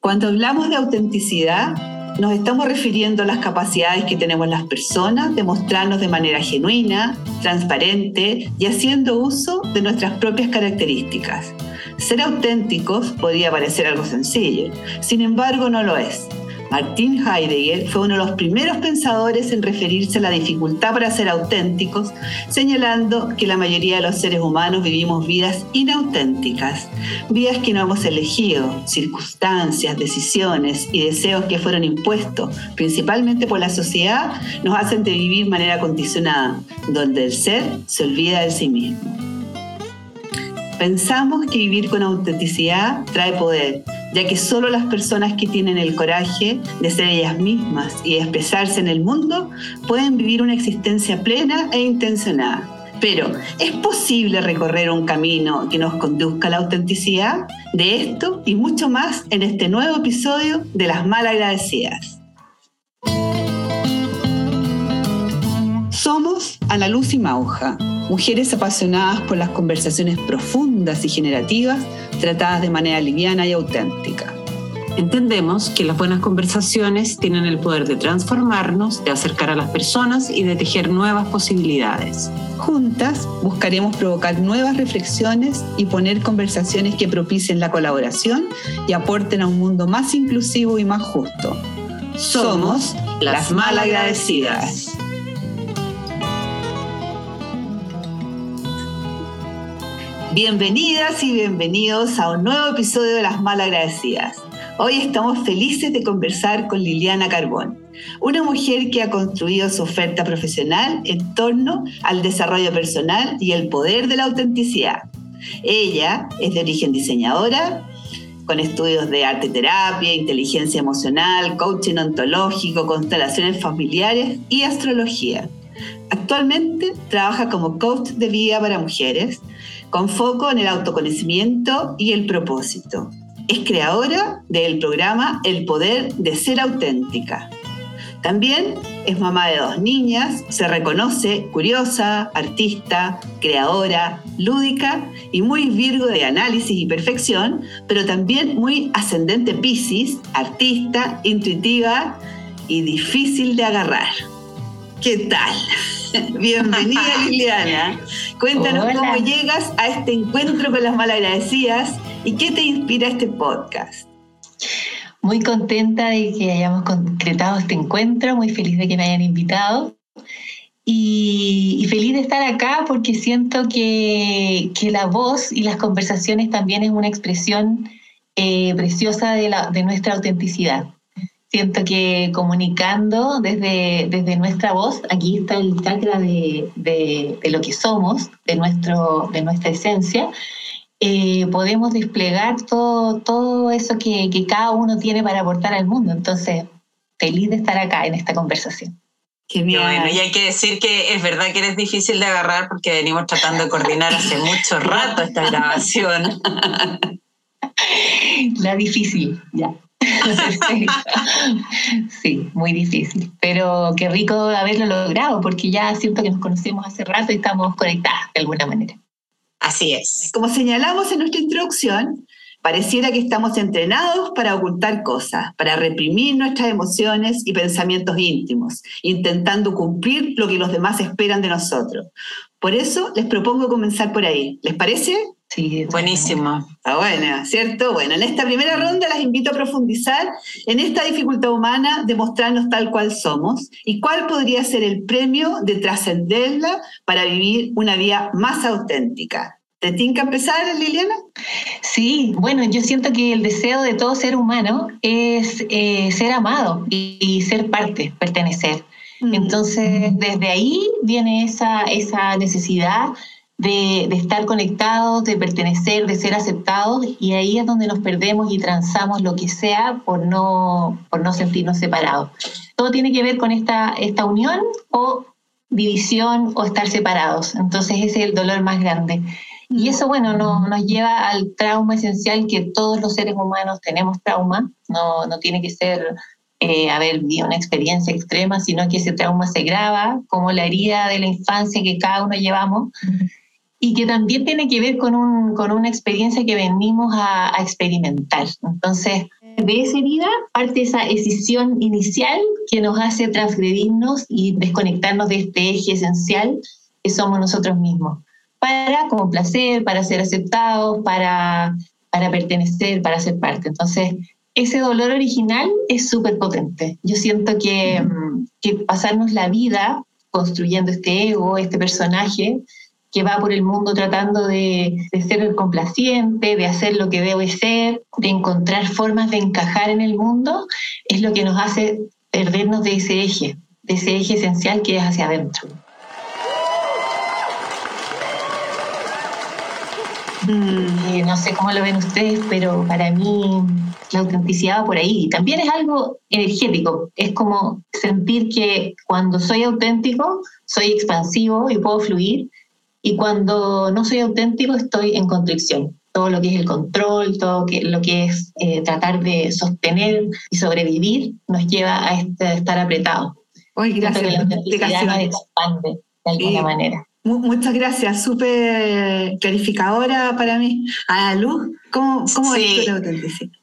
Cuando hablamos de autenticidad, nos estamos refiriendo a las capacidades que tenemos las personas de mostrarnos de manera genuina, transparente y haciendo uso de nuestras propias características. Ser auténticos podría parecer algo sencillo, sin embargo no lo es. Martin Heidegger fue uno de los primeros pensadores en referirse a la dificultad para ser auténticos, señalando que la mayoría de los seres humanos vivimos vidas inauténticas, vidas que no hemos elegido, circunstancias, decisiones y deseos que fueron impuestos, principalmente por la sociedad, nos hacen de vivir manera condicionada, donde el ser se olvida de sí mismo. Pensamos que vivir con autenticidad trae poder, ya que solo las personas que tienen el coraje de ser ellas mismas y de expresarse en el mundo pueden vivir una existencia plena e intencionada. Pero, ¿es posible recorrer un camino que nos conduzca a la autenticidad? De esto y mucho más en este nuevo episodio de Las Malagradecidas. Somos Ana Luz y Mauja mujeres apasionadas por las conversaciones profundas y generativas tratadas de manera liviana y auténtica. Entendemos que las buenas conversaciones tienen el poder de transformarnos, de acercar a las personas y de tejer nuevas posibilidades. Juntas buscaremos provocar nuevas reflexiones y poner conversaciones que propicien la colaboración y aporten a un mundo más inclusivo y más justo. Somos las malagradecidas. Bienvenidas y bienvenidos a un nuevo episodio de Las Malagradecidas. Hoy estamos felices de conversar con Liliana Carbón, una mujer que ha construido su oferta profesional en torno al desarrollo personal y el poder de la autenticidad. Ella es de origen diseñadora, con estudios de arte terapia, inteligencia emocional, coaching ontológico, constelaciones familiares y astrología. Actualmente trabaja como coach de vida para mujeres con foco en el autoconocimiento y el propósito. Es creadora del programa El Poder de Ser Auténtica. También es mamá de dos niñas, se reconoce curiosa, artista, creadora, lúdica y muy virgo de análisis y perfección, pero también muy ascendente Pisces, artista, intuitiva y difícil de agarrar. ¿Qué tal? Bienvenida Liliana. Cuéntanos cómo llegas a este encuentro con las malagradecidas y qué te inspira este podcast. Muy contenta de que hayamos concretado este encuentro, muy feliz de que me hayan invitado y, feliz de estar acá porque siento que, la voz y las conversaciones también es una expresión eh, preciosa de, de nuestra autenticidad. Siento que comunicando desde, desde nuestra voz, aquí está el chakra de, de, lo que somos, de, nuestro, de nuestra esencia, eh, podemos desplegar todo, todo eso que, que, cada uno tiene para aportar al mundo. Entonces, feliz de estar acá en esta conversación. Qué Bueno, y hay que decir que es verdad que eres difícil de agarrar porque venimos tratando de coordinar hace mucho rato esta grabación. La difícil, ya. sí, muy difícil, pero qué rico haberlo logrado porque ya siento que nos conocemos hace rato y estamos conectadas de alguna manera. Así es. Como señalamos en nuestra introducción, pareciera que estamos entrenados para ocultar cosas, para reprimir nuestras emociones y pensamientos íntimos, intentando cumplir lo que los demás esperan de nosotros. Por eso les propongo comenzar por ahí. ¿Les parece? Sí, buenísimo. Está buena, ¿cierto? Bueno, en esta primera ronda las invito a profundizar en esta dificultad humana de mostrarnos tal cual somos y cuál podría ser el premio de trascenderla para vivir una vida más auténtica. ¿Te tinca empezar, Liliana? Sí, bueno, yo siento que el deseo de todo ser humano es eh, ser amado y, ser parte, pertenecer. Mm. Entonces, desde ahí viene esa, esa necesidad de, estar conectados, de pertenecer, de ser aceptados, y ahí es donde nos perdemos y transamos lo que sea por no, por no sentirnos separados. Todo tiene que ver con esta, esta unión o división o estar separados. Entonces ese es el dolor más grande. Y eso, bueno, no, nos lleva al trauma esencial que todos los seres humanos tenemos trauma, no, no tiene que ser eh, haber vivido una experiencia extrema, sino que ese trauma se graba como la herida de la infancia que cada uno llevamos y que también tiene que ver con, un, con una experiencia que venimos a, experimentar. Entonces, de esa herida parte esa decisión inicial que nos hace transgredirnos y desconectarnos de este eje esencial que somos nosotros mismos, para complacer, para ser aceptados, para, para pertenecer, para ser parte. Entonces, ese dolor original es súper potente. Yo siento que, que pasarnos la vida construyendo este ego, este personaje, que va por el mundo tratando de, ser el complaciente, de hacer lo que debe ser, de encontrar formas de encajar en el mundo, es lo que nos hace perdernos de ese eje, de ese eje esencial que es hacia adentro. Mm. no sé cómo lo ven ustedes, pero para mí la autenticidad va por ahí. También es algo energético, es como sentir que cuando soy auténtico, soy expansivo y puedo fluir, y cuando no soy auténtico estoy en constricción. Todo lo que es el control, todo lo que es eh, tratar de sostener y sobrevivir nos lleva a este, estar apretado. Hoy, gracias. Que la autenticidad nos expande de alguna manera. Muchas gracias, súper clarificadora para mí. A Luz, ¿cómo, cómo sí. la autenticidad?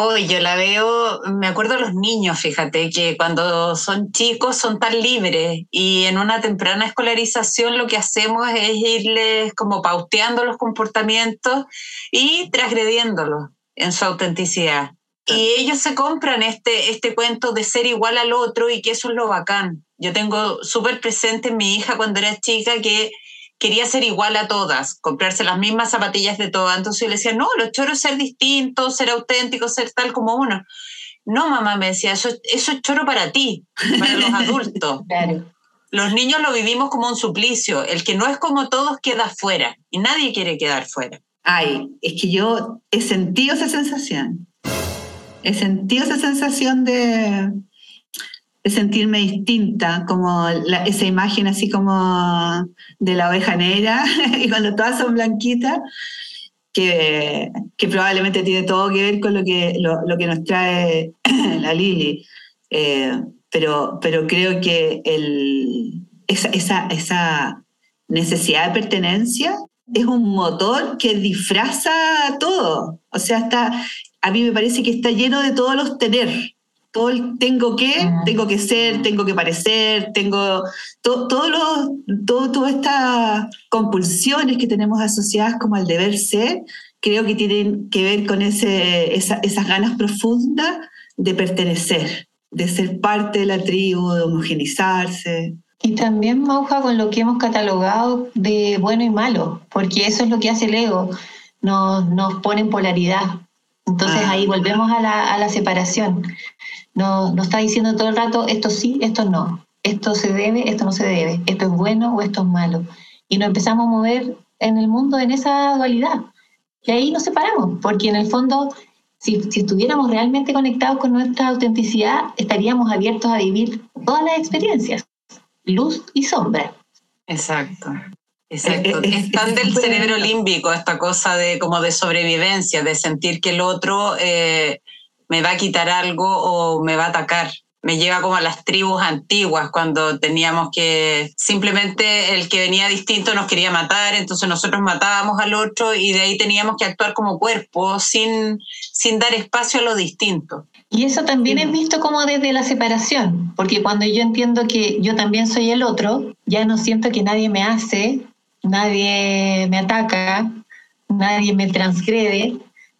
Hoy yo la veo, me acuerdo los niños, fíjate, que cuando son chicos son tan libres y en una temprana escolarización lo que hacemos es irles como pauteando los comportamientos y transgrediéndolos en su autenticidad. Y ellos se compran este, este cuento de ser igual al otro y que eso es lo bacán. Yo tengo súper presente en mi hija cuando era chica que quería ser igual a todas, comprarse las mismas zapatillas de todas. Entonces yo le decía, no, lo choro es ser distinto, ser auténtico, ser tal como uno. No, mamá me decía, eso, eso es choro para ti, para los adultos. Los niños lo vivimos como un suplicio. El que no es como todos queda fuera y nadie quiere quedar fuera. Ay, es que yo he sentido esa sensación. He sentido esa sensación de, sentirme distinta, como esa imagen así como de la oveja negra, y cuando todas son blanquitas, que, que, probablemente tiene todo que ver con lo que, lo, que nos trae la Lili. Eh, pero, pero creo que el, esa, esa, esa necesidad de pertenencia es un motor que disfraza todo. O sea, está, a mí me parece que está lleno de todos los tener todo el tengo que, tengo que ser, tengo que parecer, tengo todo, todo todas estas compulsiones que tenemos asociadas como al deber ser, creo que tienen que ver con ese, esas ganas profundas de pertenecer, de ser parte de la tribu, de homogenizarse. Y también, Mauja, con lo que hemos catalogado de bueno y malo, porque eso es lo que hace el ego, nos, nos pone en polaridad. Entonces ah. ahí volvemos a la, a la separación. No, no está diciendo todo el rato esto sí, esto no, esto se debe, esto no se debe, esto es bueno o esto es malo. Y nos empezamos a mover en el mundo en esa dualidad. Y ahí nos separamos, porque en el fondo, si, si estuviéramos realmente conectados con nuestra autenticidad, estaríamos abiertos a vivir todas las experiencias, luz y sombra. Exacto. Exacto. Eh, eh, es, tan del cerebro límbico esta cosa de como de sobrevivencia, de sentir que el otro eh, me va a quitar algo o me va a atacar. Me lleva como a las tribus antiguas, cuando teníamos que simplemente el que venía distinto nos quería matar, entonces nosotros matábamos al otro y de ahí teníamos que actuar como cuerpo sin, sin dar espacio a lo distinto. Y eso también es visto como desde la separación, porque cuando yo entiendo que yo también soy el otro, ya no siento que nadie me hace, nadie me ataca, nadie me transgrede,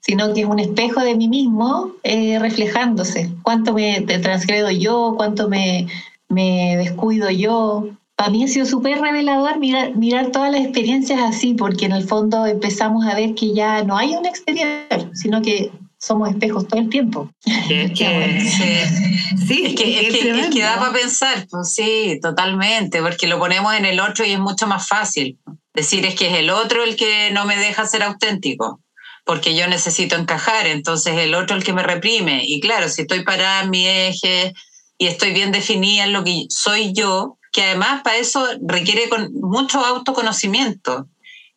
sino que es un espejo de mí mismo eh, reflejándose. ¿Cuánto me transgredo yo? ¿Cuánto me, me descuido yo? Para mí ha sido súper revelador mirar, mirar todas las experiencias así, porque en el fondo empezamos a ver que ya no hay un exterior, sino que somos espejos todo el tiempo. Es que, sí, es que, es que, da para pensar, pues sí, totalmente, porque lo ponemos en el otro y es mucho más fácil. Decir es que es el otro el que no me deja ser auténtico porque yo necesito encajar, entonces el otro el que me reprime. Y claro, si estoy parada en mi eje y estoy bien definida en lo que soy yo, que además para eso requiere con mucho autoconocimiento.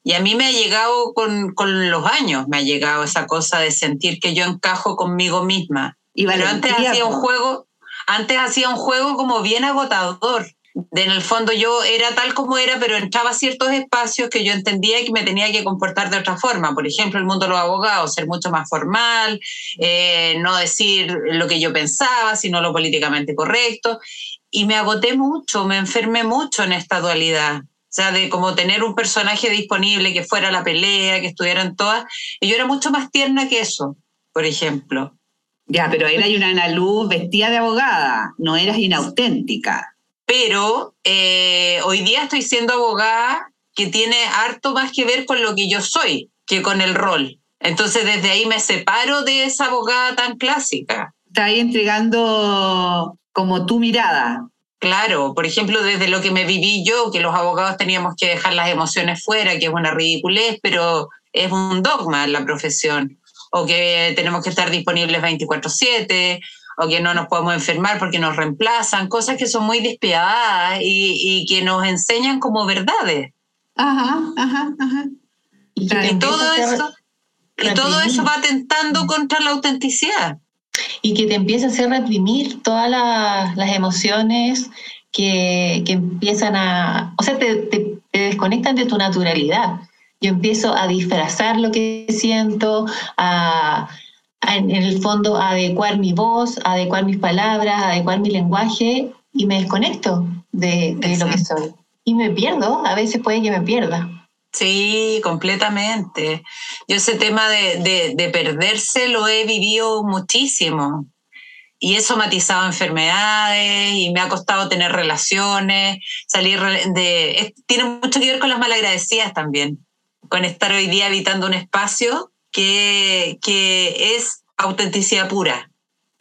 Y a mí me ha llegado con, con, los años, me ha llegado esa cosa de sentir que yo encajo conmigo misma. Y Pero antes hacía un juego, antes hacía un juego como bien agotador en el fondo yo era tal como era, pero entraba a ciertos espacios que yo entendía que me tenía que comportar de otra forma. Por ejemplo, el mundo de los abogados, ser mucho más formal, eh, no decir lo que yo pensaba, sino lo políticamente correcto. Y me agoté mucho, me enfermé mucho en esta dualidad. O sea, de como tener un personaje disponible que fuera la pelea, que estuvieran todas. Y yo era mucho más tierna que eso, por ejemplo. Ya, pero era una Ana Luz vestida de abogada, no eras inauténtica. Pero eh, hoy día estoy siendo abogada que tiene harto más que ver con lo que yo soy que con el rol. Entonces desde ahí me separo de esa abogada tan clásica. Está ahí entregando como tu mirada. Claro, por ejemplo, desde lo que me viví yo, que los abogados teníamos que dejar las emociones fuera, que es una ridiculez, pero es un dogma en la profesión o que tenemos que estar disponibles 24/7, o que no nos podemos enfermar porque nos reemplazan, cosas que son muy despiadadas y, que nos enseñan como verdades. Ajá, ajá, ajá. Y, todo eso, y todo eso va atentando contra la autenticidad. Y que te empieza a hacer reprimir todas las, emociones que, empiezan a, o sea, te, te desconectan de tu naturalidad. Yo empiezo a disfrazar lo que siento, a, en el fondo adecuar mi voz, adecuar mis palabras, adecuar mi lenguaje y me desconecto de, lo que soy. Y me pierdo, a veces puede que me pierda. Sí, completamente. Yo ese tema de, de, perderse lo he vivido muchísimo. Y he somatizado enfermedades y me ha costado tener relaciones, salir de... tiene mucho que ver con las malagradecidas también con estar hoy día habitando un espacio que, que es autenticidad pura.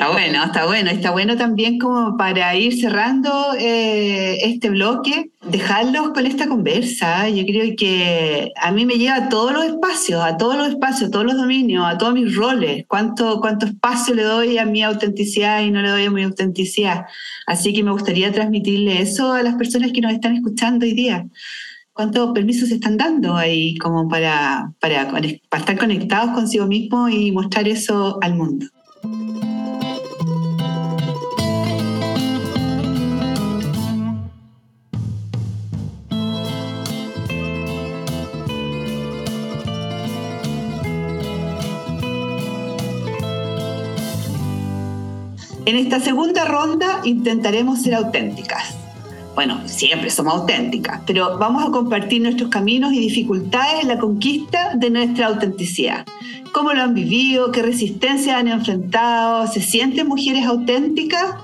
Está bueno, está bueno. Está bueno también como para ir cerrando eh, este bloque, dejarlos con esta conversa. Yo creo que a mí me lleva a todos los espacios, a todos los espacios, a todos los dominios, a todos mis roles. ¿Cuánto, cuánto espacio le doy a mi autenticidad y no le doy a mi autenticidad? Así que me gustaría transmitirle eso a las personas que nos están escuchando hoy día cuántos permisos se están dando ahí como para, para, para estar conectados consigo mismo y mostrar eso al mundo. En esta segunda ronda intentaremos ser auténticas bueno, siempre somos auténticas, pero vamos a compartir nuestros caminos y dificultades en la conquista de nuestra autenticidad. ¿Cómo lo han vivido? ¿Qué resistencia han enfrentado? ¿Se sienten mujeres auténticas?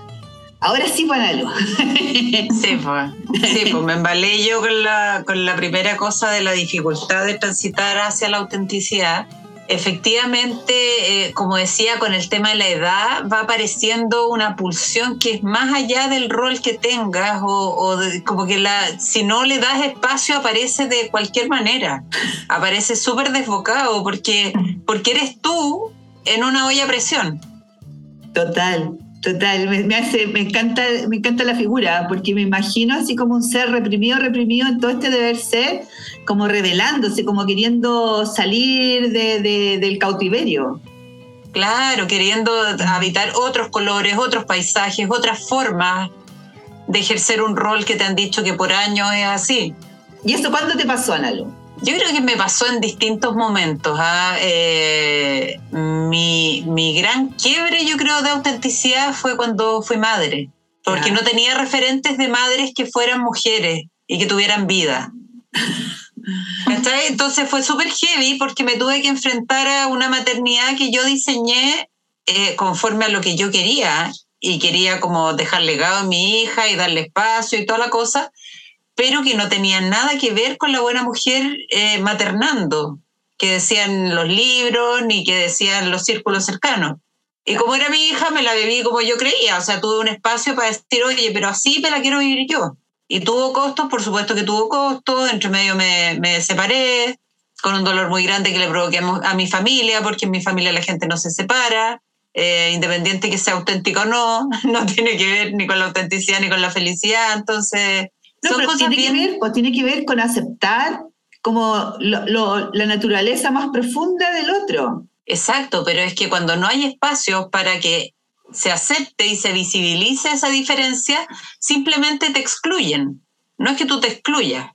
Ahora sí, Panalo. Sí, pues, sí, pues me embalé yo con la, con la primera cosa de la dificultad de transitar hacia la autenticidad efectivamente, eh, como decía, con el tema de la edad va apareciendo una pulsión que es más allá del rol que tengas o, como que la, si no le das espacio aparece de cualquier manera, aparece súper desbocado porque, porque eres tú en una olla a presión. Total, Total, me, hace, me encanta, me encanta la figura, porque me imagino así como un ser reprimido, reprimido en todo este deber ser, como revelándose, como queriendo salir del cautiverio. Claro, queriendo habitar otros colores, otros paisajes, otras formas de ejercer un rol que te han dicho que por años es así. ¿Y eso cuándo te pasó, Analo? Yo creo que me pasó en distintos momentos. ¿ah? Eh, mi, mi, gran quiebre, yo creo, de autenticidad fue cuando fui madre, porque no tenía referentes de madres que fueran mujeres y que tuvieran vida. Entonces fue súper heavy porque me tuve que enfrentar a una maternidad que yo diseñé eh, conforme a lo que yo quería y quería como dejar legado a mi hija y darle espacio y toda la cosa pero que no tenían nada que ver con la buena mujer eh, maternando, que decían los libros ni que decían los círculos cercanos. Y como era mi hija, me la bebí como yo creía, o sea, tuve un espacio para decir, oye, pero así me la quiero vivir yo. Y tuvo costos, por supuesto que tuvo costos, entre medio me, me separé, con un dolor muy grande que le provoqué a mi familia, porque en mi familia la gente no se separa, eh, independiente que sea auténtico o no, no tiene que ver ni con la autenticidad ni con la felicidad, entonces tiene, que ver, pues, tiene que ver con aceptar como la naturaleza más profunda del otro. Exacto, pero es que cuando no hay espacio para que se acepte y se visibilice esa diferencia, simplemente te excluyen. No es que tú te excluyas.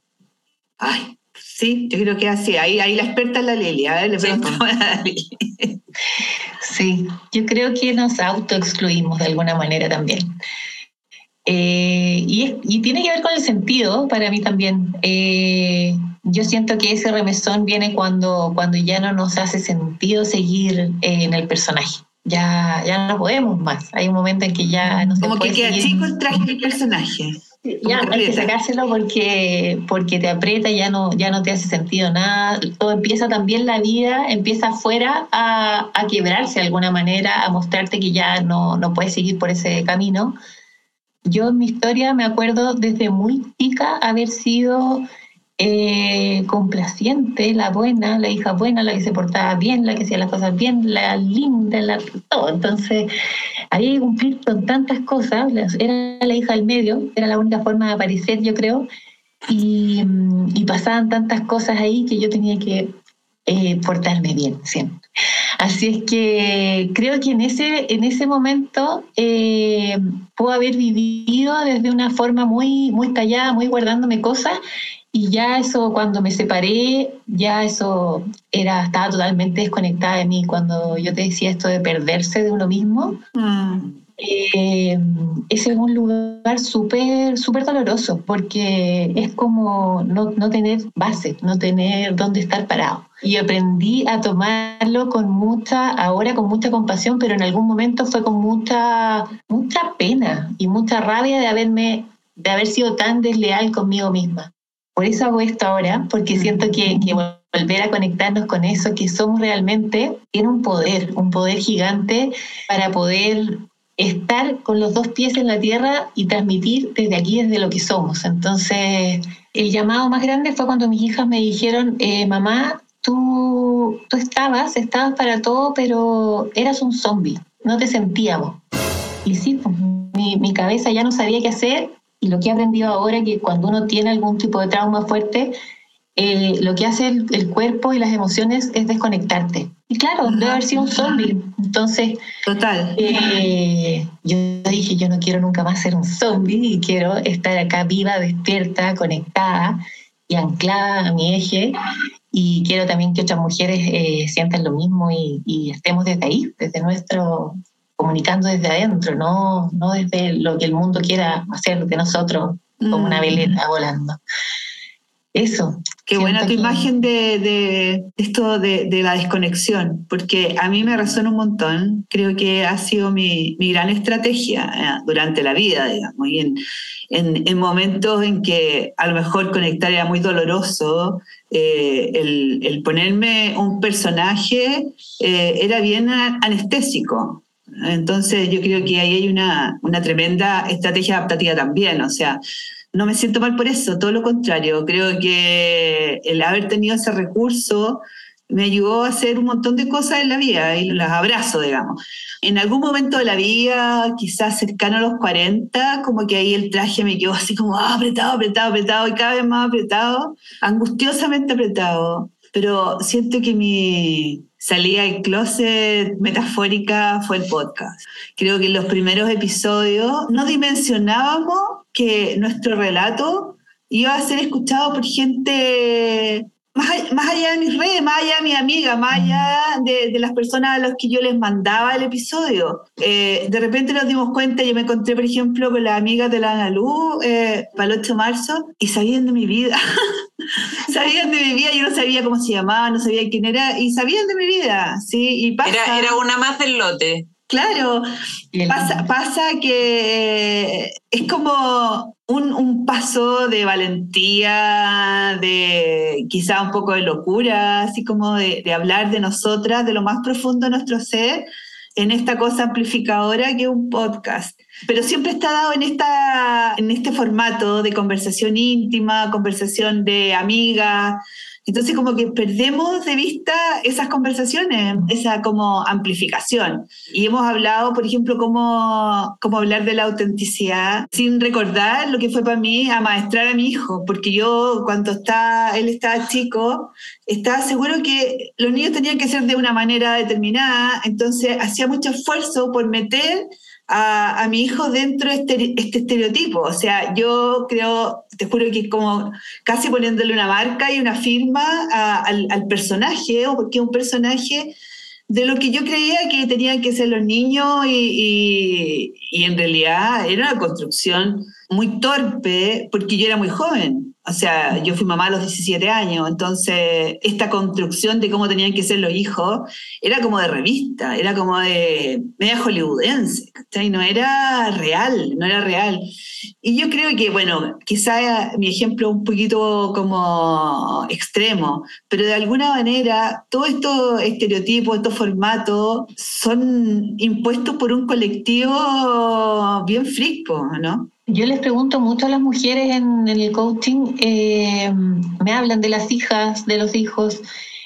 Ay, sí, yo creo que así. Ahí, ahí la experta es la Lilia. Le sí, sí, yo creo que nos autoexcluimos de alguna manera también. Eh, y, tiene que ver con el sentido para mí también. Eh, yo siento que ese remesón viene cuando, cuando ya no nos hace sentido seguir eh, en el personaje. Ya, ya no podemos más. Hay un momento en que ya no se Como que queda chico el traje del personaje. Ya hay que sacárselo porque, porque te aprieta y ya no, ya no te hace sentido nada. Todo empieza también la vida, empieza afuera a, a quebrarse de alguna manera, a mostrarte que ya no, no puedes seguir por ese camino. Yo en mi historia me acuerdo desde muy chica haber sido eh, complaciente, la buena, la hija buena, la que se portaba bien, la que hacía las cosas bien, la linda, la todo. Entonces, había que cumplir con tantas cosas. Era la hija del medio, era la única forma de aparecer, yo creo. Y, y pasaban tantas cosas ahí que yo tenía que eh, portarme bien siempre. Así es que creo que en ese, en ese momento eh, puedo haber vivido desde una forma muy, muy callada, muy guardándome cosas y ya eso, cuando me separé, ya eso era, estaba totalmente desconectada de mí. Cuando yo te decía esto de perderse de uno mismo, mm. Eh, ese es un lugar súper, súper doloroso, porque es como no, no tener base, no tener dónde estar parado. Y aprendí a tomarlo con mucha, ahora con mucha compasión, pero en algún momento fue con mucha, mucha pena y mucha rabia de haberme, de haber sido tan desleal conmigo misma. Por eso hago esto ahora, porque siento que, volver a conectarnos con eso que somos realmente tiene un poder, un poder gigante para poder estar con los dos pies en la tierra y transmitir desde aquí, desde lo que somos. Entonces, el llamado más grande fue cuando mis hijas me dijeron, eh, mamá, tú, tú estabas, estabas para todo, pero eras un zombie, no te sentíamos. Y sí, pues, mi, mi cabeza ya no sabía qué hacer y lo que he aprendido ahora que cuando uno tiene algún tipo de trauma fuerte, eh, lo que hace el, cuerpo y las emociones es desconectarte. Y claro, debe haber sido un zombie. Entonces, Total. Eh, yo dije, yo no quiero nunca más ser un zombie y quiero estar acá viva, despierta, conectada y anclada a mi eje. Y quiero también que otras mujeres eh, sientan lo mismo y, y estemos desde ahí, desde nuestro comunicando desde adentro, no, no desde lo que el mundo quiera hacer de nosotros como una mm. veleta volando. Eso. Qué buena tu imagen de, esto de, la desconexión, porque a mí me resuena un montón. Creo que ha sido mi, gran estrategia eh, durante la vida, digamos, y en, en, momentos en que a lo mejor conectar era muy doloroso, eh, el, ponerme un personaje eh, era bien anestésico. Entonces yo creo que ahí hay una, una tremenda estrategia adaptativa también, o sea, no me siento mal por eso, todo lo contrario, creo que el haber tenido ese recurso me ayudó a hacer un montón de cosas en la vida y las abrazo, digamos. En algún momento de la vida, quizás cercano a los 40, como que ahí el traje me quedó así como ah, apretado, apretado, apretado y cada vez más apretado, angustiosamente apretado. Pero siento que mi, salía del closet metafórica fue el podcast. Creo que en los primeros episodios no dimensionábamos que nuestro relato iba a ser escuchado por gente más, allá de mis redes, más allá de mi amiga, más allá de, las personas a las que yo les mandaba el episodio. Eh, de repente nos dimos cuenta, yo me encontré, por ejemplo, con las amigas de la Analú eh, para el 8 de marzo y sabían de mi vida. sabían de mi vida, yo no sabía cómo se llamaba, no sabía quién era, y sabían de mi vida, ¿sí? Y era, era una más del lote. Claro, pasa, pasa, que es como un, paso de valentía, de quizá un poco de locura, así como de, hablar de nosotras, de lo más profundo de nuestro ser, en esta cosa amplificadora que es un podcast. Pero siempre está dado en, esta, en este formato de conversación íntima, conversación de amiga, Entonces como que perdemos de vista esas conversaciones, esa como amplificación. Y hemos hablado, por ejemplo, cómo, cómo hablar de la autenticidad sin recordar lo que fue para mí amaestrar a mi hijo, porque yo cuando está, él estaba chico, estaba seguro que los niños tenían que ser de una manera determinada, entonces hacía mucho esfuerzo por meter a, mi hijo dentro de este, este, estereotipo. O sea, yo creo, te juro que como casi poniéndole una marca y una firma al, personaje, o porque es un personaje de lo que yo creía que tenían que ser los niños y, y en realidad era una construcción muy torpe porque yo era muy joven. O sea, yo fui mamá a los 17 años, entonces esta construcción de cómo tenían que ser los hijos era como de revista, era como de media hollywoodense, ¿cachai? No era real, no era real. Y yo creo que, bueno, quizá mi ejemplo un poquito como extremo, pero de alguna manera todos estos estereotipos, estos formatos son impuestos por un colectivo bien frisco, ¿no? Yo les pregunto mucho a las mujeres en, el coaching, eh, me hablan de las hijas, de los hijos,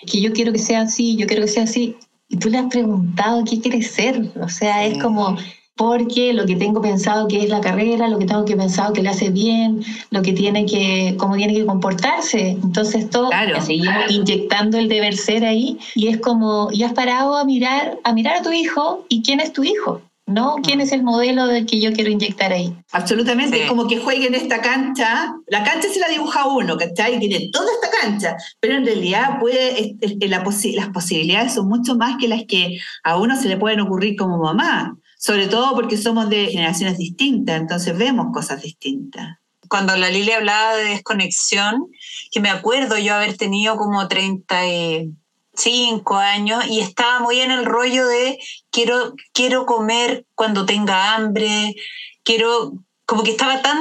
que yo quiero que sea así, yo quiero que sea así. Y tú le has preguntado qué quieres ser. O sea, es como, porque lo que tengo pensado que es la carrera, lo que tengo que pensado que le hace bien, lo que tiene que, cómo tiene que comportarse. Entonces todo claro, seguimos inyectando el deber ser ahí y es como, y has parado a mirar, a mirar a tu hijo y quién es tu hijo. ¿No? ¿Quién es el modelo del que yo quiero inyectar ahí? Absolutamente, es como que juegue en esta cancha, la cancha se la dibuja uno, ¿cachai? Tiene toda esta cancha, pero en realidad puede, las posibilidades son mucho más que las que a uno se le pueden ocurrir como mamá, sobre todo porque somos de generaciones distintas, entonces vemos cosas distintas. Cuando la Lilia hablaba de desconexión, que me acuerdo yo haber tenido como 30 y cinco años y estaba muy en el rollo de quiero, quiero comer cuando tenga hambre, quiero, como que estaba tan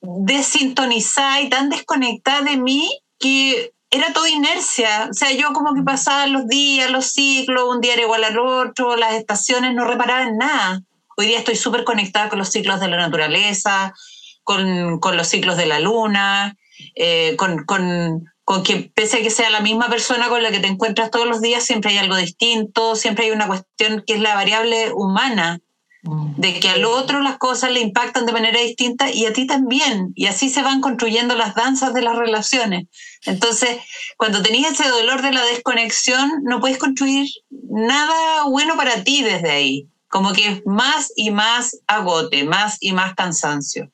desintonizada y tan desconectada de mí que era todo inercia. O sea, yo como que pasaba los días, los ciclos, un día era igual al otro, las estaciones, no reparaba en nada. Hoy día estoy súper conectada con los ciclos de la naturaleza, con, con los ciclos de la luna, eh, con, con con que pese a que sea la misma persona con la que te encuentras todos los días, siempre hay algo distinto, siempre hay una cuestión que es la variable humana, mm. de que al otro las cosas le impactan de manera distinta y a ti también, y así se van construyendo las danzas de las relaciones. Entonces, cuando tenías ese dolor de la desconexión, no puedes construir nada bueno para ti desde ahí, como que más y más agote, más y más cansancio.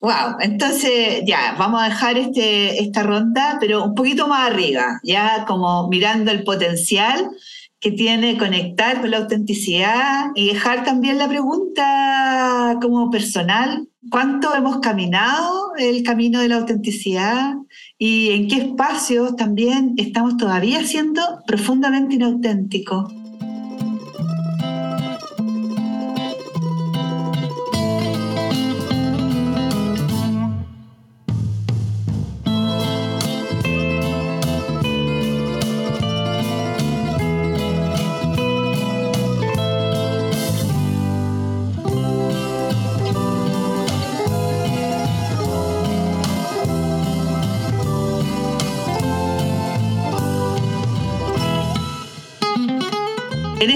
Wow, entonces ya, vamos a dejar este, esta ronda, pero un poquito más arriba, ya como mirando el potencial que tiene conectar con la autenticidad y dejar también la pregunta como personal, ¿cuánto hemos caminado el camino de la autenticidad y en qué espacios también estamos todavía siendo profundamente inauténticos?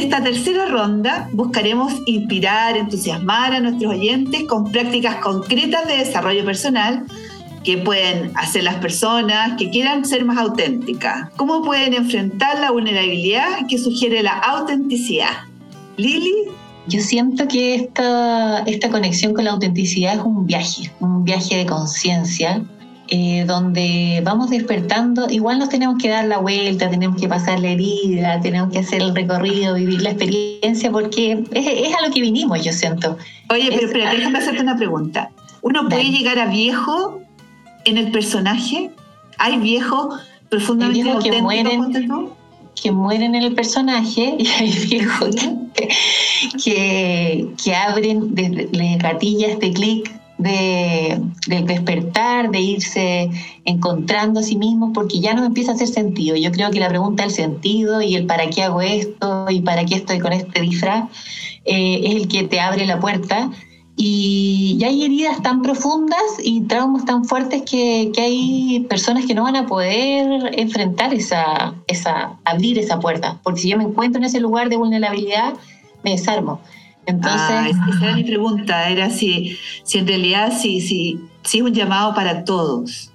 Esta tercera ronda buscaremos inspirar, entusiasmar a nuestros oyentes con prácticas concretas de desarrollo personal que pueden hacer las personas que quieran ser más auténticas. ¿Cómo pueden enfrentar la vulnerabilidad que sugiere la autenticidad? Lili. Yo siento que esta, esta conexión con la autenticidad es un viaje, un viaje de conciencia eh, donde vamos despertando, igual nos tenemos que dar la vuelta, tenemos que pasar la herida, tenemos que hacer el recorrido, vivir la experiencia, porque es, a lo que vinimos, yo siento. Oye, pero, déjame hacerte una pregunta. ¿Uno puede llegar a viejo en el personaje? ¿Hay viejos profundamente viejos que mueren, que mueren en el personaje y hay viejos que, que, abren, les gatilla este clic de, despertar, de irse encontrando a sí mismo, porque ya no empieza a hacer sentido. Yo creo que la pregunta del sentido y el para qué hago esto y para qué estoy con este disfraz eh, es el que te abre la puerta Y, hay heridas tan profundas y traumas tan fuertes que, que, hay personas que no van a poder enfrentar esa, esa, abrir esa puerta. Porque si yo me encuentro en ese lugar de vulnerabilidad, me desarmo. Entonces, ah, esa era mi pregunta, era si, si en realidad si, si, si es un llamado para todos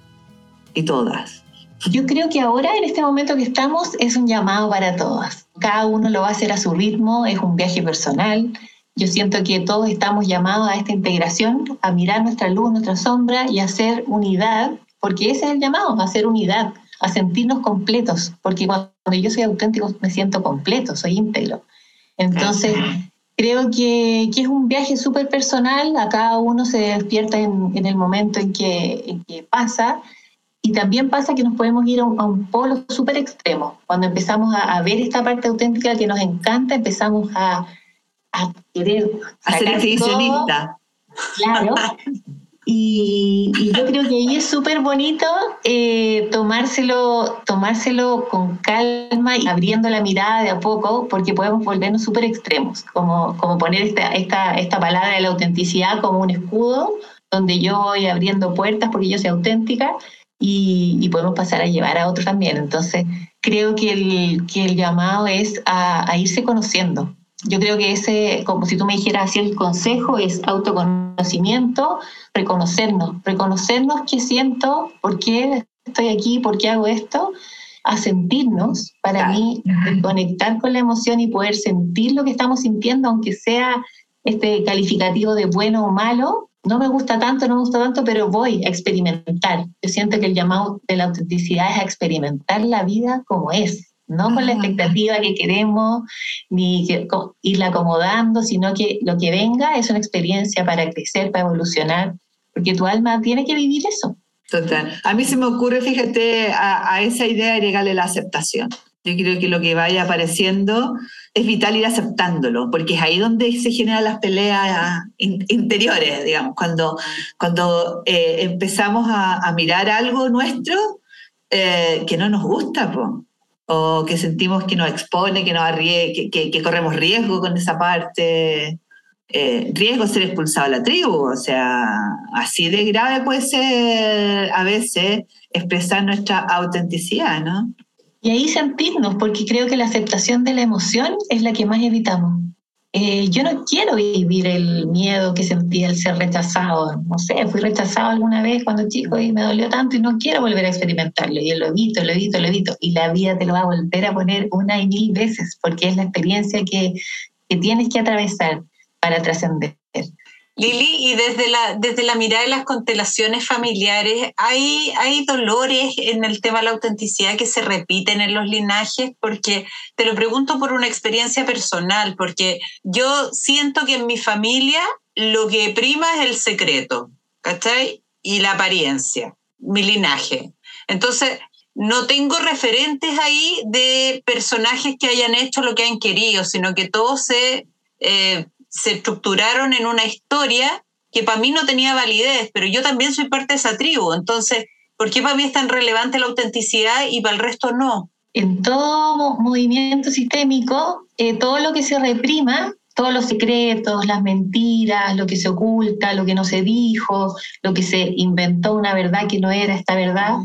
y todas. Yo creo que ahora, en este momento que estamos, es un llamado para todas. Cada uno lo va a hacer a su ritmo, es un viaje personal, yo siento que todos estamos llamados a esta integración, a mirar nuestra luz, nuestra sombra y a hacer unidad, porque ese es el llamado, a hacer unidad, a sentirnos completos, porque cuando yo soy auténtico me siento completo, soy íntegro. Entonces, creo que, que, es un viaje súper personal, a cada uno se despierta en, en el momento en que, en que, pasa, y también pasa que nos podemos ir a un, a un polo súper extremo. Cuando empezamos a, a ver esta parte auténtica que nos encanta, empezamos a a querer a ser exhibicionista. Claro. Y, yo creo que ahí es súper bonito eh, tomárselo, tomárselo con calma y abriendo la mirada de a poco, porque podemos volvernos súper extremos, como, como poner esta, esta, esta palabra de la autenticidad como un escudo, donde yo voy abriendo puertas porque yo soy auténtica y, podemos pasar a llevar a otros también. Entonces, creo que el, que el llamado es a irse conociendo, yo creo que ese, como si tú me dijeras así, el consejo es autoconocimiento, reconocernos, reconocernos qué siento, por qué estoy aquí, por qué hago esto, a sentirnos, para mí, conectar con la emoción y poder sentir lo que estamos sintiendo, aunque sea este calificativo de bueno o malo, no me gusta tanto, no me gusta tanto, pero voy a experimentar. Yo siento que el llamado de la autenticidad es a experimentar la vida como es no con la expectativa que queremos ni irla acomodando, sino que lo que venga es una experiencia para crecer, para evolucionar, porque tu alma tiene que vivir eso. Total. A mí se me ocurre, fíjate, a, esa idea agregarle la aceptación. Yo creo que lo que vaya apareciendo es vital ir aceptándolo, porque es ahí donde se generan las peleas interiores, digamos, cuando, cuando eh, empezamos a, mirar algo nuestro eh, que no nos gusta, pues o que sentimos que nos expone, que, nos arrie que, corremos riesgo con esa parte. Eh, riesgo ser expulsado a la tribu, o sea, así de grave puede ser a veces expresar nuestra autenticidad, ¿no? Y ahí sentirnos, porque creo que la aceptación de la emoción es la que más evitamos. Eh, yo no quiero vivir el miedo que sentía el ser rechazado. No sé, fui rechazado alguna vez cuando chico y me dolió tanto y no quiero volver a experimentarlo. Y lo evito, lo evito, lo evito. Y la vida te lo va a volver a poner una y mil veces porque es la experiencia que, que tienes que atravesar para trascender. Lili, y desde la, desde la mirada de las constelaciones familiares, ¿hay, ¿hay dolores en el tema de la autenticidad que se repiten en los linajes? Porque te lo pregunto por una experiencia personal, porque yo siento que en mi familia lo que prima es el secreto, ¿cachai? Y la apariencia, mi linaje. Entonces, no tengo referentes ahí de personajes que hayan hecho lo que han querido, sino que todo se... Eh, se estructuraron en una historia que para mí no tenía validez, pero yo también soy parte de esa tribu. Entonces, ¿por qué para mí es tan relevante la autenticidad y para el resto no? En todo movimiento sistémico, eh, todo lo que se reprima, todos los secretos, las mentiras, lo que se oculta, lo que no se dijo, lo que se inventó una verdad que no era esta verdad,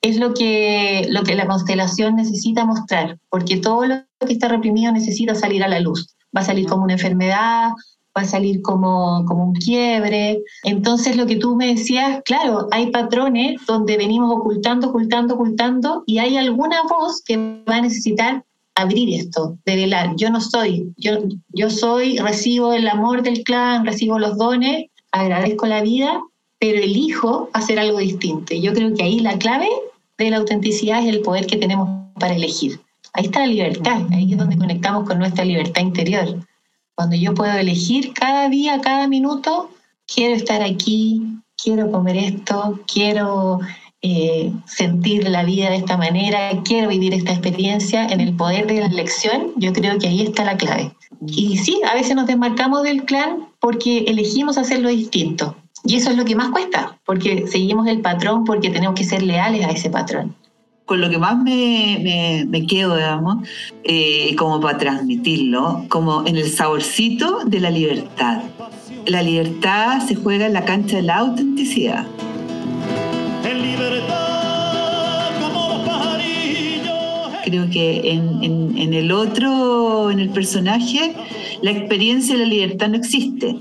es lo que, lo que la constelación necesita mostrar, porque todo lo que está reprimido necesita salir a la luz va a salir como una enfermedad, va a salir como, como un quiebre. Entonces lo que tú me decías, claro, hay patrones donde venimos ocultando, ocultando, ocultando y hay alguna voz que va a necesitar abrir esto, develar. Yo no soy, yo, yo soy, recibo el amor del clan, recibo los dones, agradezco la vida, pero elijo hacer algo distinto. Yo creo que ahí la clave de la autenticidad es el poder que tenemos para elegir. Ahí está la libertad, ahí es donde conectamos con nuestra libertad interior. Cuando yo puedo elegir cada día, cada minuto, quiero estar aquí, quiero comer esto, quiero eh, sentir la vida de esta manera, quiero vivir esta experiencia en el poder de la elección, yo creo que ahí está la clave. Y sí, a veces nos desmarcamos del clan porque elegimos hacerlo distinto. Y eso es lo que más cuesta, porque seguimos el patrón, porque tenemos que ser leales a ese patrón con lo que más me, me, quedo, digamos, eh, como para transmitirlo, como en el saborcito de la libertad. la libertad se juega en la cancha de la autenticidad. En libertad como los pajarillos. Creo que en, en- en el otro, en el personaje, la experiencia de la libertad no existe.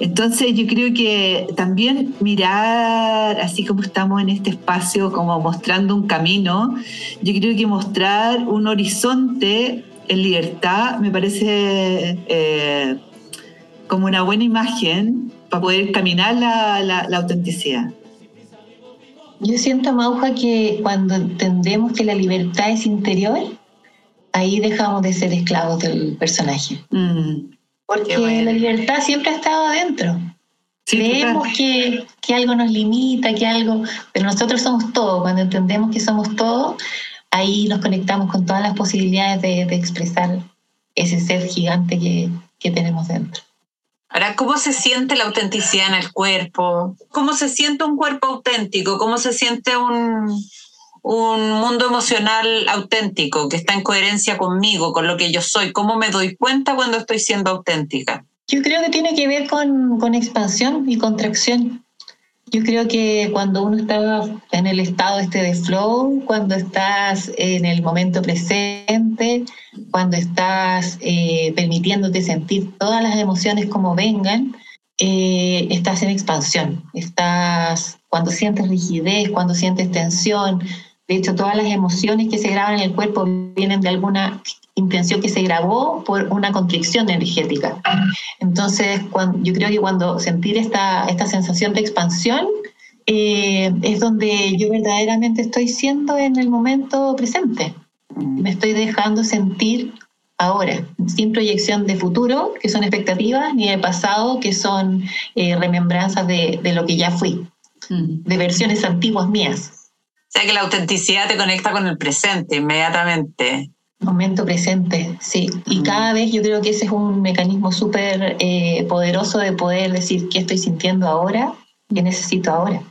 Entonces yo creo que también mirar, así como estamos en este espacio, como mostrando un camino, yo creo que mostrar un horizonte en libertad me parece eh, como una buena imagen para poder caminar la, la- la autenticidad. Yo siento, Mauja, que cuando entendemos que la libertad es interior, ahí dejamos de ser esclavos del personaje. Mm. Porque bueno. la libertad siempre ha estado adentro. Sí, Creemos que, que algo nos limita, que algo, pero nosotros somos todo. Cuando entendemos que somos todo, ahí nos conectamos con todas las posibilidades de, de expresar ese ser gigante que, que tenemos dentro. Ahora, ¿cómo se siente la autenticidad en el cuerpo? ¿Cómo se siente un cuerpo auténtico? ¿Cómo se siente un, un mundo emocional auténtico que está en coherencia conmigo, con lo que yo soy? ¿Cómo me doy cuenta cuando estoy siendo auténtica? Yo creo que tiene que ver con, con expansión y contracción. Yo creo que cuando uno está en el estado este de flow, cuando estás en el momento presente, cuando estás eh, permitiéndote sentir todas las emociones como vengan, eh, estás en expansión. Estás cuando sientes rigidez, cuando sientes tensión. De hecho, todas las emociones que se graban en el cuerpo vienen de alguna intención que se grabó por una constricción energética. Entonces, cuando, yo creo que cuando sentir esta, esta sensación de expansión eh, es donde yo verdaderamente estoy siendo en el momento presente. Me estoy dejando sentir ahora, sin proyección de futuro, que son expectativas, ni de pasado, que son eh, remembranzas de, de lo que ya fui, Mm. de versiones antiguas mías. Sea que la autenticidad te conecta con el presente inmediatamente. Momento presente, sí. Y Mm. cada vez yo creo que ese es un mecanismo súper eh, poderoso de poder decir qué estoy sintiendo ahora, qué necesito ahora,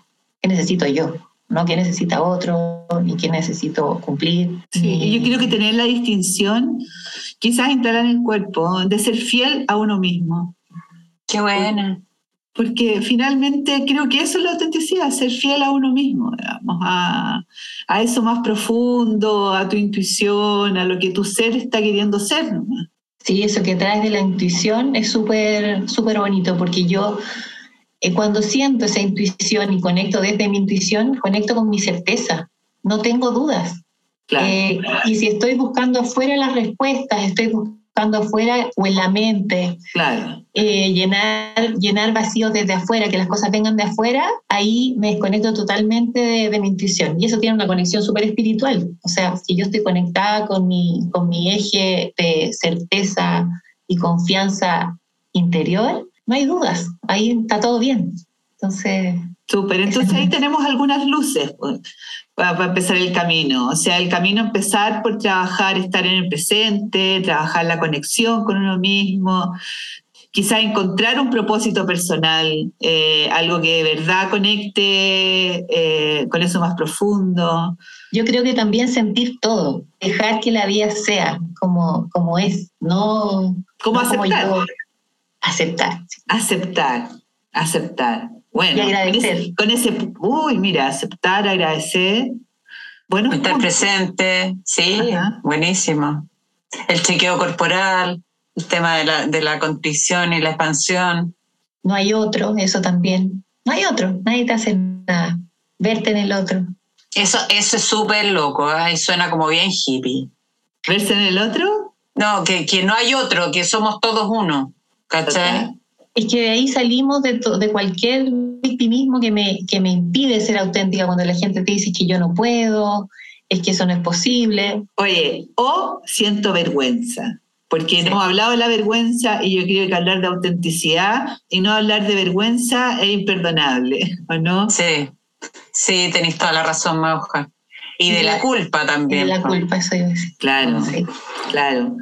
qué necesito yo, no qué necesita otro, ni qué necesito cumplir. Sí, ni- yo creo que tener la distinción, quizás instalar en el cuerpo, de ser fiel a uno mismo. Qué buena. Porque finalmente creo que eso es la autenticidad, ser fiel a uno mismo, digamos, a, a eso más profundo, a tu intuición, a lo que tu ser está queriendo ser. nomás. Sí, eso que traes de la intuición es súper súper bonito porque yo eh, cuando siento esa intuición y conecto desde mi intuición, conecto con mi certeza, no tengo dudas. Claro. Eh, y si estoy buscando afuera las respuestas, estoy buscando afuera o en la mente, claro. eh, llenar, llenar vacíos desde afuera, que las cosas vengan de afuera, ahí me desconecto totalmente de, de mi intuición. Y eso tiene una conexión súper espiritual. O sea, si yo estoy conectada con mi, con mi eje de certeza y confianza interior, no hay dudas, ahí está todo bien. Entonces, Súper, entonces ahí tenemos algunas luces pues, para, empezar el camino. O sea, el camino empezar por trabajar, estar en el presente, trabajar la conexión con uno mismo, quizá encontrar un propósito personal, eh, algo que de verdad conecte eh, con eso más profundo. yo creo que también sentir todo, dejar que la vida sea como, como es, no ¿Cómo no como aceptar? yo. Aceptar. Aceptar, aceptar. Bueno, Y agradecer. Con ese, con ese- uy, mira, aceptar, agradecer. Bueno, Estar presente, sí, Ajá. buenísimo. El chequeo corporal, el tema de la, de la contrición y la expansión. No hay otro, eso también. No hay otro, nadie te hace nada. Verte en el otro. Eso, eso es súper loco, ¿eh? y suena como bien hippie. verse en el otro. No, que, que no hay otro, que somos todos uno. ¿Cachai? Es que de ahí salimos de, to- de cualquier victimismo que me, que me impide ser auténtica cuando la gente te dice que yo no puedo, es que eso no es posible. Oye, o siento vergüenza, porque Sí. hemos hablado de la vergüenza y yo creo que hablar de autenticidad y no hablar de vergüenza es imperdonable, ¿o no? Sí, sí, tenéis toda la razón, Mauja. Y de la culpa también. la po. culpa, eso decir. Claro, Sí. claro,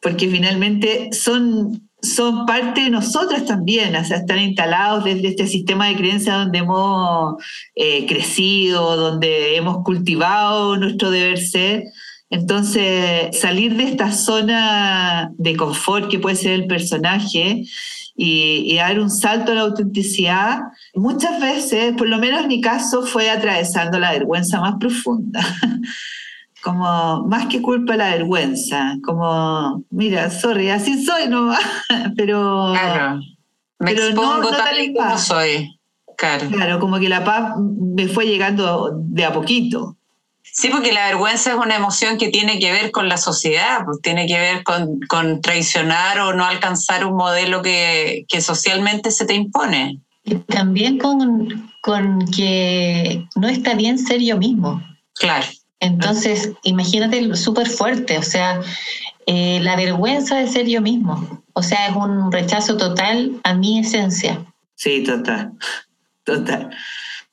porque finalmente son, son parte de nosotras también, o sea, están instalados desde este sistema de creencias donde hemos eh, crecido, donde hemos cultivado nuestro deber ser. Entonces, salir de esta zona de confort que puede ser el personaje y, y dar un salto a la autenticidad, muchas veces, por lo menos en mi caso, fue atravesando la vergüenza más profunda. como más que culpa la vergüenza, como, mira, sorry, así soy, no, pero... Claro. Me expongo tal y como soy. Claro. Claro, como que la paz me fue llegando de a poquito. Sí, porque la vergüenza es una emoción que tiene que ver con la sociedad, pues tiene que ver con, con traicionar o no alcanzar un modelo que, que socialmente se te impone. Y también con, con que no está bien ser yo mismo. Claro. Entonces, imagínate súper fuerte, o sea, eh, la vergüenza de ser yo mismo. O sea, es un rechazo total a mi esencia. Sí, total, total.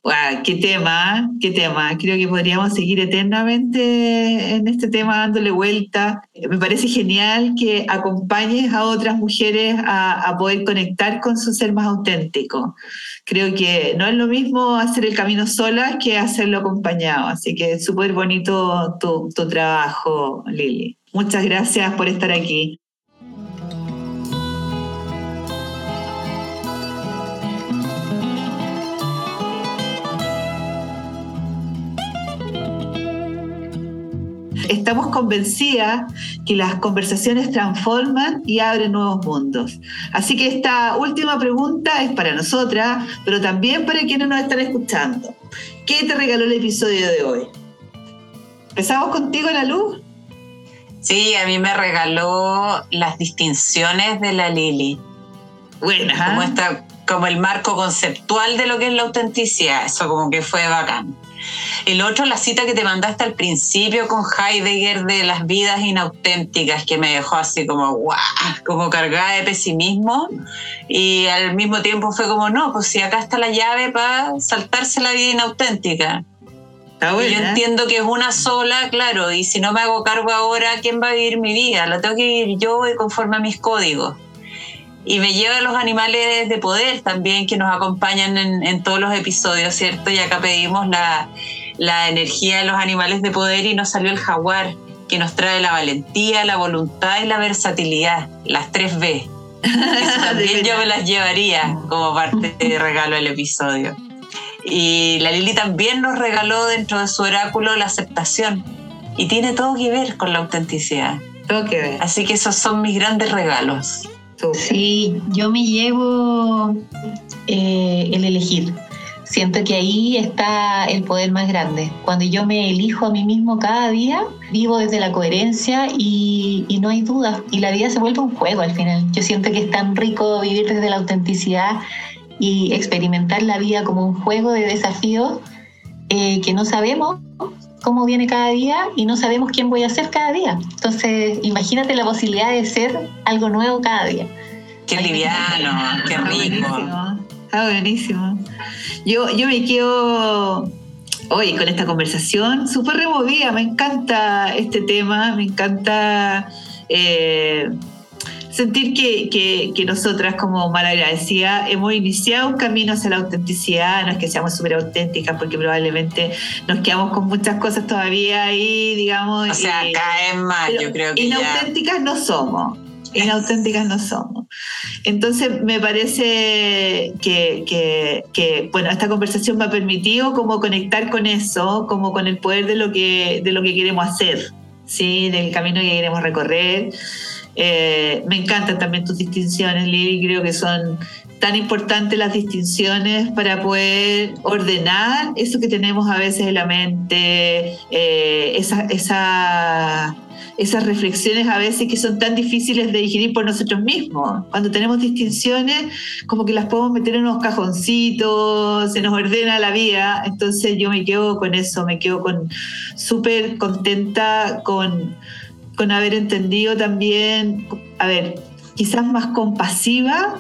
Wow, qué tema, qué tema. Creo que podríamos seguir eternamente en este tema dándole vuelta. Me parece genial que acompañes a otras mujeres a, a, poder conectar con su ser más auténtico. Creo que no es lo mismo hacer el camino sola que hacerlo acompañado. Así que súper bonito tu, tu trabajo, Lili. Muchas gracias por estar aquí. Estamos convencidas que las conversaciones transforman y abren nuevos mundos. Así que esta última pregunta es para nosotras, pero también para quienes nos están escuchando. ¿Qué te regaló el episodio de hoy? ¿Empezamos contigo, La Luz? Sí, a mí me regaló las distinciones de la Lili. Buena. Como, esta, como el marco conceptual de lo que es la autenticidad. Eso como que fue bacán. El otro, la cita que te mandaste al principio con Heidegger de las vidas inauténticas, que me dejó así como, guau, como cargada de pesimismo. Y al mismo tiempo fue como, no, pues si acá está la llave para saltarse la vida inauténtica. Está buena. Yo entiendo que es una sola, claro, y si no me hago cargo ahora, ¿quién va a vivir mi vida? La tengo que vivir yo y conforme a mis códigos. Y me lleva a los animales de poder también que nos acompañan en, en todos los episodios, ¿cierto? Y acá pedimos la, la energía de los animales de poder y nos salió el jaguar, que nos trae la valentía, la voluntad y la versatilidad, las tres B. Eso también yo me las llevaría como parte de regalo del episodio. Y la Lili también nos regaló dentro de su oráculo la aceptación. Y tiene todo que ver con la autenticidad. Todo que ver. Así que esos son mis grandes regalos. Sí, yo me llevo eh, el elegir. Siento que ahí está el poder más grande. Cuando yo me elijo a mí mismo cada día, vivo desde la coherencia y, no hay duda. Y la vida se vuelve un juego al final. Yo siento que es tan rico vivir desde la autenticidad y experimentar la vida como un juego de desafíos eh, que no sabemos cómo viene cada día y no sabemos quién voy a ser cada día. Entonces, imagínate la posibilidad de ser algo nuevo cada día. Qué liviano, qué rico. Está buenísimo. Yo, yo me quedo hoy con esta conversación súper removida. Me encanta este tema, me encanta eh, sentir que, que, que, nosotras como malagradecida hemos iniciado un camino hacia la autenticidad, no es que seamos súper auténticas porque probablemente nos quedamos con muchas cosas todavía ahí, digamos. O sea, y, caen mal, yo creo que Inauténticas ya... no somos inauténticas no somos. Entonces me parece que, que, que, bueno, esta conversación me ha permitido como conectar con eso, como con el poder de lo que, de lo que queremos hacer, ¿sí? del camino que queremos recorrer. Eh, me encantan también tus distinciones, Lili, creo que son tan importantes las distinciones para poder ordenar eso que tenemos a veces en la mente, eh, esa, esa esas reflexiones a veces que son tan difíciles de digerir por nosotros mismos. Cuando tenemos distinciones, como que las podemos meter en unos cajoncitos, se nos ordena la vida. Entonces yo me quedo con eso, me quedo con súper contenta con, con haber entendido también, a ver, quizás más compasiva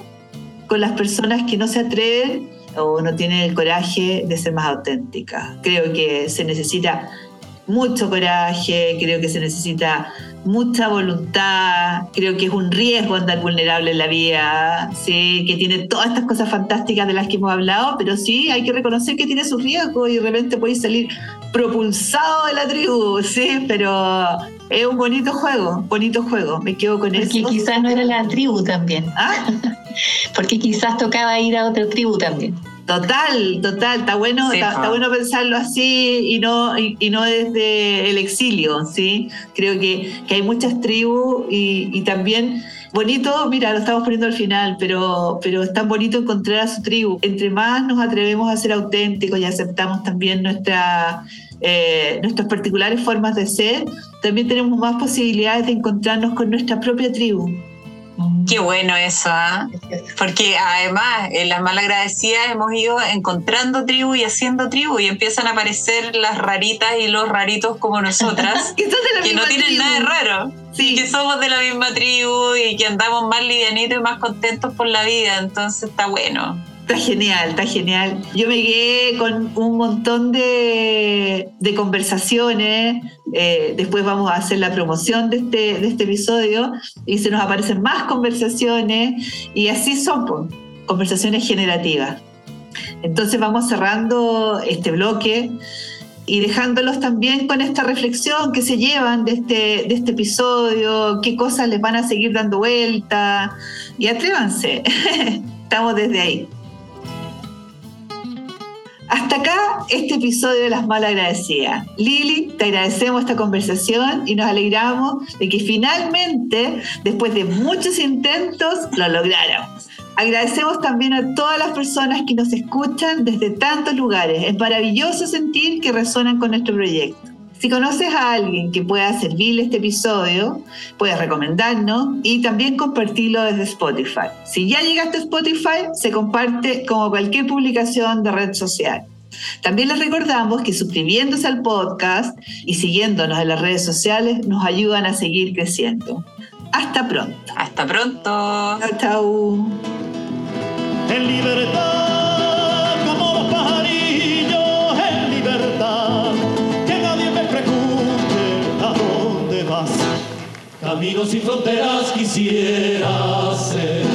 con las personas que no se atreven o no tienen el coraje de ser más auténticas. Creo que se necesita mucho coraje, creo que se necesita mucha voluntad, creo que es un riesgo andar vulnerable en la vida, ¿sí? que tiene todas estas cosas fantásticas de las que hemos hablado, pero sí hay que reconocer que tiene su riesgo y de repente puede salir propulsado de la tribu, sí, pero es un bonito juego, bonito juego, me quedo con Porque eso. quizás no era la tribu también. ¿Ah? porque quizás tocaba ir a otra tribu también. Total, total, está bueno, Sí, está, bueno pensarlo así y no, y, y no desde el exilio, ¿sí? Creo que, que hay muchas tribus y, y también bonito, mira, lo estamos poniendo al final, pero, pero es tan bonito encontrar a su tribu. Entre más nos atrevemos a ser auténticos y aceptamos también nuestra, eh, nuestras particulares formas de ser, también tenemos más posibilidades de encontrarnos con nuestra propia tribu. Qué bueno eso, ¿ah? Porque además en las malagradecidas hemos ido encontrando tribu y haciendo tribu y empiezan a aparecer las raritas y los raritos como nosotras, Que son de la que no tienen tribu. nada de raro. Sí. Que somos de la misma tribu y que andamos más livianitos y más contentos por la vida, entonces está bueno. Está genial, está genial. Yo me quedé con un montón de, conversaciones. eh, después vamos a hacer la promoción de este, de este episodio y se nos aparecen más conversaciones y así son conversaciones generativas. Entonces vamos cerrando este bloque y dejándolos también con esta reflexión que se llevan de este, de este episodio, qué cosas les van a seguir dando vuelta y atrévanse. Estamos desde ahí. Hasta acá este episodio de Las Malagradecidas. Lili, te agradecemos esta conversación y nos alegramos de que finalmente, después de muchos intentos, lo lográramos. Agradecemos también a todas las personas que nos escuchan desde tantos lugares. Es maravilloso sentir que resuenan con nuestro proyecto. Si conoces a alguien que pueda servirle este episodio, puedes recomendarnos y también compartirlo desde Spotify. Si ya llegaste a Spotify, se comparte como cualquier publicación de red social. También les recordamos que suscribiéndose al podcast y siguiéndonos en las redes sociales nos ayudan a seguir creciendo. Hasta pronto. Hasta pronto. Chao, chao. En libertad, dónde vas. Camino sin fronteras quisiera ser.